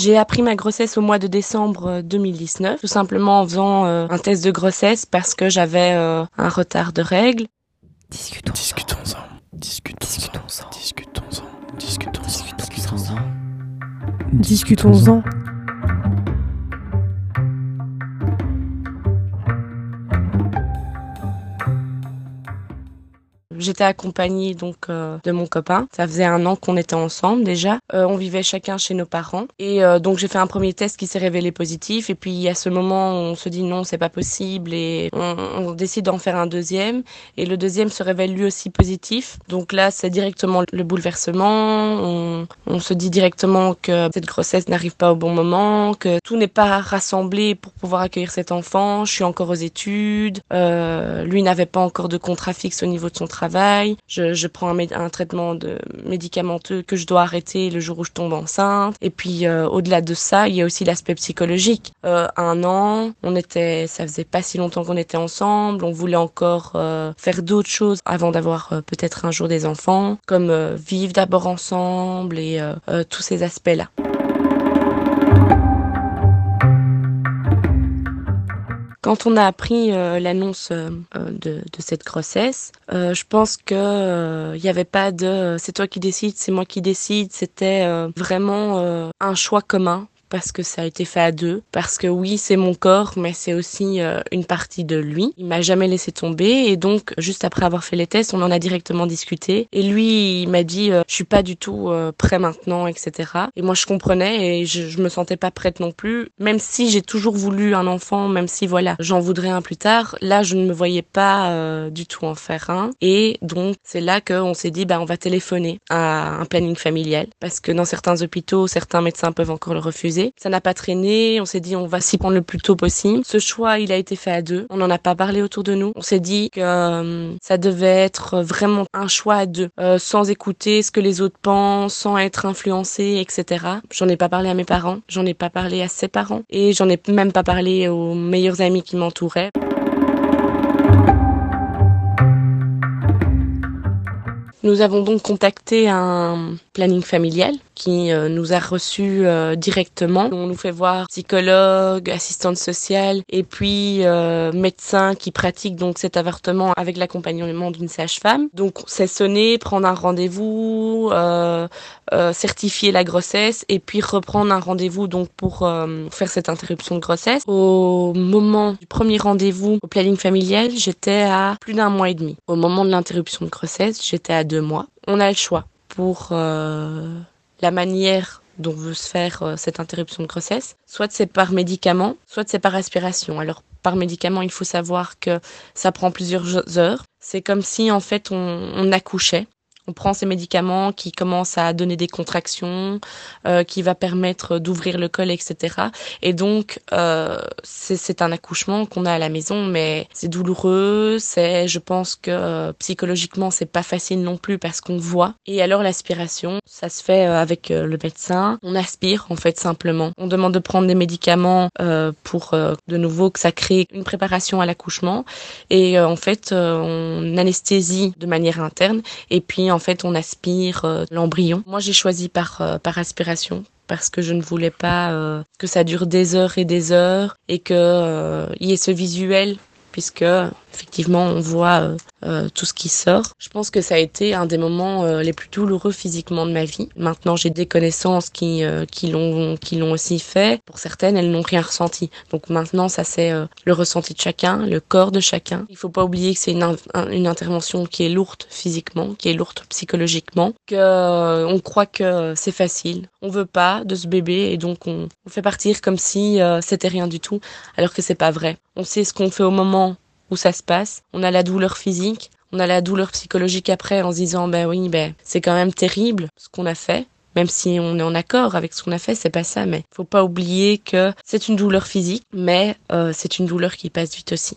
J'ai appris ma grossesse au mois de décembre 2019, tout simplement en faisant un test de grossesse parce que j'avais un retard de règles. Discutons-en. Discutons-en. Discutons-en. Discutons-en. Discutons-en. Discutons-en. Discutons-en. J'étais accompagnée donc euh, de mon copain. Ça faisait un an qu'on était ensemble déjà. Euh, on vivait chacun chez nos parents et euh, donc j'ai fait un premier test qui s'est révélé positif et puis à ce moment on se dit non c'est pas possible et on, on décide d'en faire un deuxième et le deuxième se révèle lui aussi positif. Donc là c'est directement le bouleversement. On, on se dit directement que cette grossesse n'arrive pas au bon moment, que tout n'est pas rassemblé pour pouvoir accueillir cet enfant. Je suis encore aux études. lui n'avait pas encore de contrat fixe au niveau de son travail je, prends un, traitement de médicamenteux que je dois arrêter le jour où je tombe enceinte. Et puis euh, au-delà de ça, il y a aussi l'aspect psychologique. Euh, un an, on était, ça faisait pas si longtemps qu'on était ensemble. On voulait encore euh, faire d'autres choses avant d'avoir peut-être un jour des enfants, comme vivre d'abord ensemble et tous ces aspects-là. Quand on a appris euh, l'annonce euh, de, de, cette grossesse, euh, je pense que il n'y avait pas de c'est toi qui décides, c'est moi qui décide. C'était vraiment un choix commun parce que ça a été fait à deux, parce que oui, c'est mon corps, mais c'est aussi euh, une partie de lui. Il m'a jamais laissé tomber et donc juste après avoir fait les tests, on en a directement discuté et lui, il m'a dit euh, je suis pas du tout euh, prêt maintenant, etc. Et moi, je comprenais et je, je me sentais pas prête non plus, même si j'ai toujours voulu un enfant, même si voilà, j'en voudrais un plus tard. Là, je ne me voyais pas du tout en faire un et donc c'est là qu'on s'est dit bah on va téléphoner à un planning familial parce que dans certains hôpitaux, certains médecins peuvent encore le refuser ça n'a pas traîné. On s'est dit on va s'y prendre le plus tôt possible. Ce choix, il a été fait à deux. On n'en a pas parlé autour de nous. On s'est dit que euh, ça devait être vraiment un choix à deux, euh, sans écouter ce que les autres pensent, sans être influencé, etc. J'en ai pas parlé à mes parents. J'en ai pas parlé à ses parents. Et j'en ai même pas parlé aux meilleurs amis qui m'entouraient. Nous avons donc contacté un planning familial qui euh, nous a reçus euh, directement. On nous fait voir psychologue, assistante sociale et puis euh, médecin qui pratique donc cet avortement avec l'accompagnement d'une sage-femme. Donc c'est sonner, prendre un rendez-vous, certifier la grossesse et puis reprendre un rendez-vous donc pour faire cette interruption de grossesse. Au moment du premier rendez-vous au planning familial, j'étais à plus d'un mois et demi. Au moment de l'interruption de grossesse, j'étais à deux mois. On a le choix pour la manière dont veut se faire euh, cette interruption de grossesse. Soit c'est par médicament, soit c'est par aspiration. Alors par médicament, il faut savoir que ça prend plusieurs heures. C'est comme si en fait on, on accouchait on prend ces médicaments qui commencent à donner des contractions, euh, qui va permettre d'ouvrir le col, etc. Et donc, euh, c'est un accouchement qu'on a à la maison, mais c'est douloureux. C'est, je pense que euh, psychologiquement, c'est pas facile non plus parce qu'on voit. Et alors, l'aspiration, ça se fait euh, avec euh, le médecin. On aspire, en fait, simplement. On demande de prendre des médicaments euh, pour, de nouveau, que ça crée une préparation à l'accouchement. Et en fait, on anesthésie de manière interne. Et puis, fait, on aspire euh, l'embryon. Moi, j'ai choisi par, euh, par aspiration parce que je ne voulais pas euh, que ça dure des heures et des heures et que y ait ce visuel puisque effectivement on voit euh, euh, tout ce qui sort. Je pense que ça a été un des moments euh, les plus douloureux physiquement de ma vie. Maintenant j'ai des connaissances qui euh, qui l'ont qui l'ont aussi fait. Pour certaines elles n'ont rien ressenti. Donc maintenant ça c'est euh, le ressenti de chacun, le corps de chacun. Il faut pas oublier que c'est une, une intervention qui est lourde physiquement, qui est lourde psychologiquement, que euh, on croit que c'est facile. On veut pas de ce bébé et donc on, on fait partir comme si c'était rien du tout, alors que c'est pas vrai. On sait ce qu'on fait au moment où ça se passe. On a la douleur physique, on a la douleur psychologique après en se disant ben oui ben c'est quand même terrible ce qu'on a fait. Même si on est en accord avec ce qu'on a fait, c'est pas ça. Mais faut pas oublier que c'est une douleur physique, mais euh, c'est une douleur qui passe vite aussi.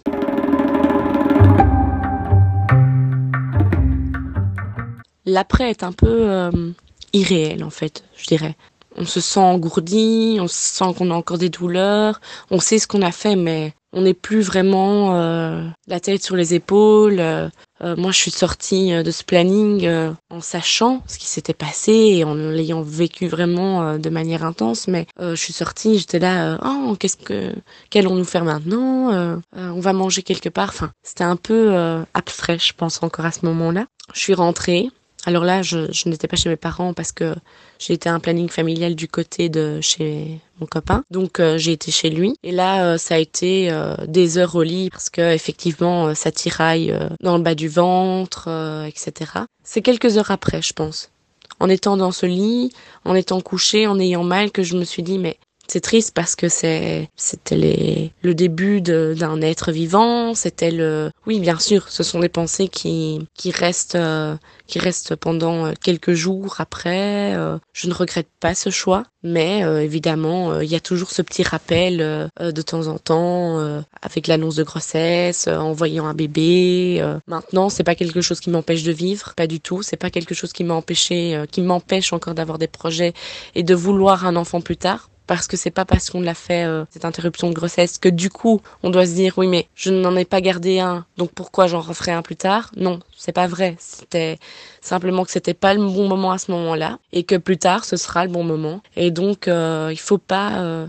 L'après est un peu euh, irréel en fait, je dirais. On se sent engourdi, on sent qu'on a encore des douleurs, on sait ce qu'on a fait, mais on n'est plus vraiment euh, la tête sur les épaules, euh, Euh, moi, je suis sortie euh, de ce planning euh, en sachant ce qui s'était passé et en l'ayant vécu vraiment de manière intense. Mais je suis sortie, j'étais là, oh, qu'est-ce que, qu'allons-nous faire maintenant On va manger quelque part. Enfin, c'était un peu abstrait, je pense encore à ce moment-là. Je suis rentrée. Alors là, je, je n'étais pas chez mes parents parce que j'ai été un planning familial du côté de chez mon copain. Donc euh, j'ai été chez lui et là euh, ça a été euh, des heures au lit parce que effectivement ça tiraille dans le bas du ventre, etc. C'est quelques heures après, je pense. En étant dans ce lit, en étant couché, en ayant mal, que je me suis dit mais c'est triste parce que c'est c'était le début d'un être vivant. C'était le oui bien sûr, ce sont des pensées qui qui restent euh, qui restent pendant euh, quelques jours après. Euh, je ne regrette pas ce choix, mais évidemment il y a toujours ce petit rappel de temps en temps avec l'annonce de grossesse, en voyant un bébé. Maintenant c'est pas quelque chose qui m'empêche de vivre, pas du tout. C'est pas quelque chose qui m'a empêché, qui m'empêche encore d'avoir des projets et de vouloir un enfant plus tard parce que c'est pas parce qu'on l'a fait euh, cette interruption de grossesse que du coup on doit se dire oui mais je n'en ai pas gardé un donc pourquoi j'en referai un plus tard? Non c'est pas vrai c'était simplement que c'était pas le bon moment à ce moment-là et que plus tard ce sera le bon moment et donc euh, il faut pas euh,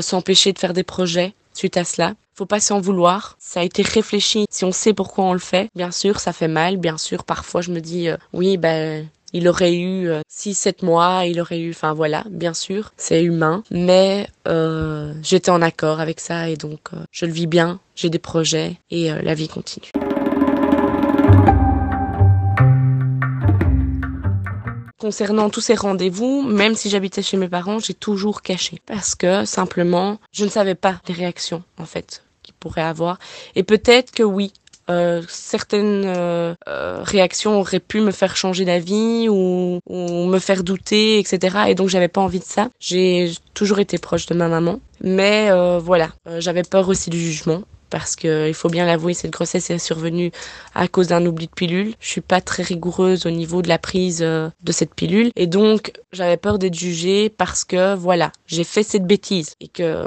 s'empêcher de faire des projets suite à cela faut pas s'en vouloir. Ça a été réfléchi. Si on sait pourquoi on le fait, bien sûr, ça fait mal. Bien sûr, parfois, je me dis, oui, ben, il aurait eu 6-7 euh, mois, il aurait eu, enfin voilà, bien sûr, c'est humain, mais euh, j'étais en accord avec ça et donc euh, je le vis bien, j'ai des projets et la vie continue. Concernant tous ces rendez-vous, même si j'habitais chez mes parents, j'ai toujours caché parce que simplement, je ne savais pas les réactions en fait qu'ils pourraient avoir. Et peut-être que oui, euh, certaines euh, euh, réactions auraient pu me faire changer d'avis ou, ou, me faire douter, etc. Et donc j'avais pas envie de ça. J'ai toujours été proche de ma maman, mais voilà, j'avais peur aussi du jugement parce que il faut bien l'avouer, cette grossesse est survenue à cause d'un oubli de pilule. Je suis pas très rigoureuse au niveau de la prise de cette pilule et donc j'avais peur d'être jugée parce que voilà, j'ai fait cette bêtise et que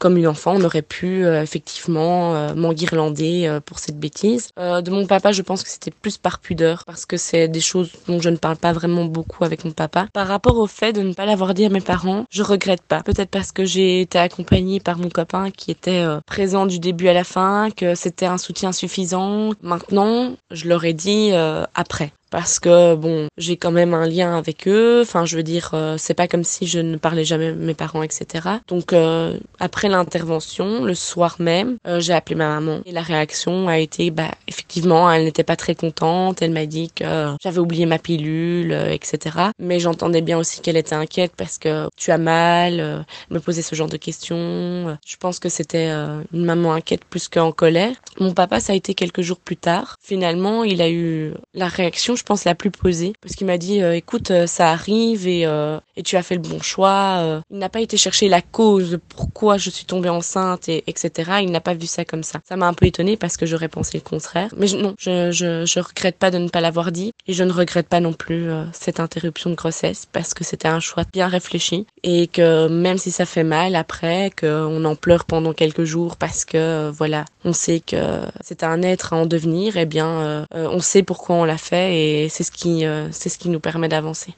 comme une enfant, on aurait pu euh, effectivement euh, m'enguirlander euh, pour cette bêtise. de mon papa, je pense que c'était plus par pudeur, parce que c'est des choses dont je ne parle pas vraiment beaucoup avec mon papa. Par rapport au fait de ne pas l'avoir dit à mes parents, je regrette pas. Peut-être parce que j'ai été accompagnée par mon copain qui était présent du début à la fin, que c'était un soutien suffisant. Maintenant, je l'aurais dit après parce que bon, j'ai quand même un lien avec eux. Enfin, je veux dire, euh, c'est pas comme si je ne parlais jamais mes parents, etc. Donc euh, après l'intervention, le soir même, euh, j'ai appelé ma maman et la réaction a été, bah effectivement, elle n'était pas très contente. Elle m'a dit que j'avais oublié ma pilule, etc. Mais j'entendais bien aussi qu'elle était inquiète parce que tu as mal, elle me posait ce genre de questions. Je pense que c'était une maman inquiète plus qu'en colère. Mon papa, ça a été quelques jours plus tard. Finalement, il a eu la réaction je pense, la plus posée. Parce qu'il m'a dit, euh, écoute, euh, ça arrive et, euh, et tu as fait le bon choix. il n'a pas été chercher la cause, pourquoi je suis tombée enceinte, et, etc. Il n'a pas vu ça comme ça. Ça m'a un peu étonnée parce que j'aurais pensé le contraire. Mais non, je, je, je regrette pas de ne pas l'avoir dit. Et je ne regrette pas non plus cette interruption de grossesse parce que c'était un choix bien réfléchi. Et que même si ça fait mal après, qu'on en pleure pendant quelques jours parce que, voilà, on sait que c'est un être à en devenir, eh bien, on sait pourquoi on l'a fait et c'est ce qui, euh, c'est ce qui nous permet d'avancer.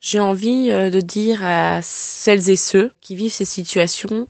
J'ai envie euh, de dire à celles et ceux qui vivent ces situations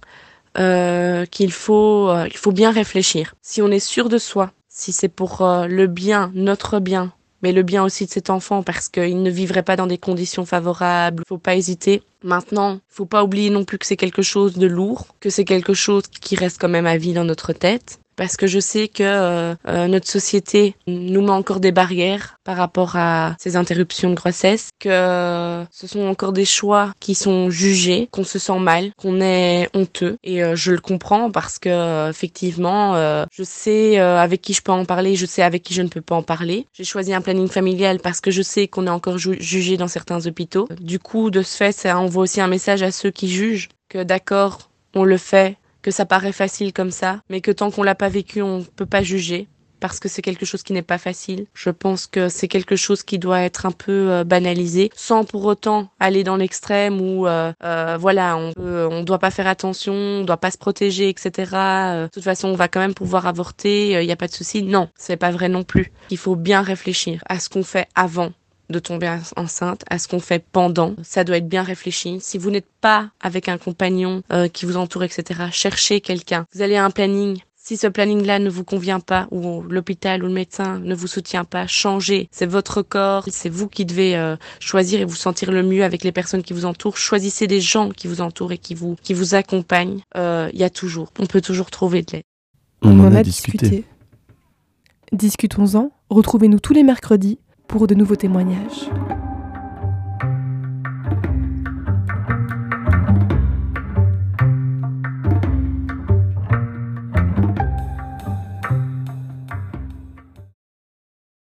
euh, qu'il faut, il faut bien réfléchir. Si on est sûr de soi, si c'est pour le bien, notre bien, mais le bien aussi de cet enfant parce qu'il ne vivrait pas dans des conditions favorables. Faut pas hésiter. Maintenant, faut pas oublier non plus que c'est quelque chose de lourd, que c'est quelque chose qui reste quand même à vie dans notre tête parce que je sais que euh, euh, notre société nous met encore des barrières par rapport à ces interruptions de grossesse, que ce sont encore des choix qui sont jugés, qu'on se sent mal, qu'on est honteux et euh, je le comprends parce que effectivement, je sais avec qui je peux en parler, je sais avec qui je ne peux pas en parler. J'ai choisi un planning familial parce que je sais qu'on est encore jugé dans certains hôpitaux. Du coup, de ce fait, ça envoie aussi un message à ceux qui jugent que d'accord, on le fait que ça paraît facile comme ça, mais que tant qu'on l'a pas vécu, on peut pas juger parce que c'est quelque chose qui n'est pas facile. Je pense que c'est quelque chose qui doit être un peu euh, banalisé, sans pour autant aller dans l'extrême où euh, euh, voilà, on on doit pas faire attention, on doit pas se protéger, etc. de toute façon, on va quand même pouvoir avorter, il n'y a pas de souci. Non, c'est pas vrai non plus. Il faut bien réfléchir à ce qu'on fait avant de tomber enceinte, à ce qu'on fait pendant. Ça doit être bien réfléchi. Si vous n'êtes pas avec un compagnon qui vous entoure, etc., cherchez quelqu'un. Vous allez à un planning, si ce planning-là ne vous convient pas, ou l'hôpital ou le médecin ne vous soutient pas, changez. C'est votre corps, c'est vous qui devez euh, choisir et vous sentir le mieux avec les personnes qui vous entourent. Choisissez des gens qui vous entourent et qui vous, qui vous accompagnent. Euh, il y a toujours, on peut toujours trouver de l'aide. On, en a, discuté. Discutons-en. Retrouvez-nous tous les mercredis pour de nouveaux témoignages.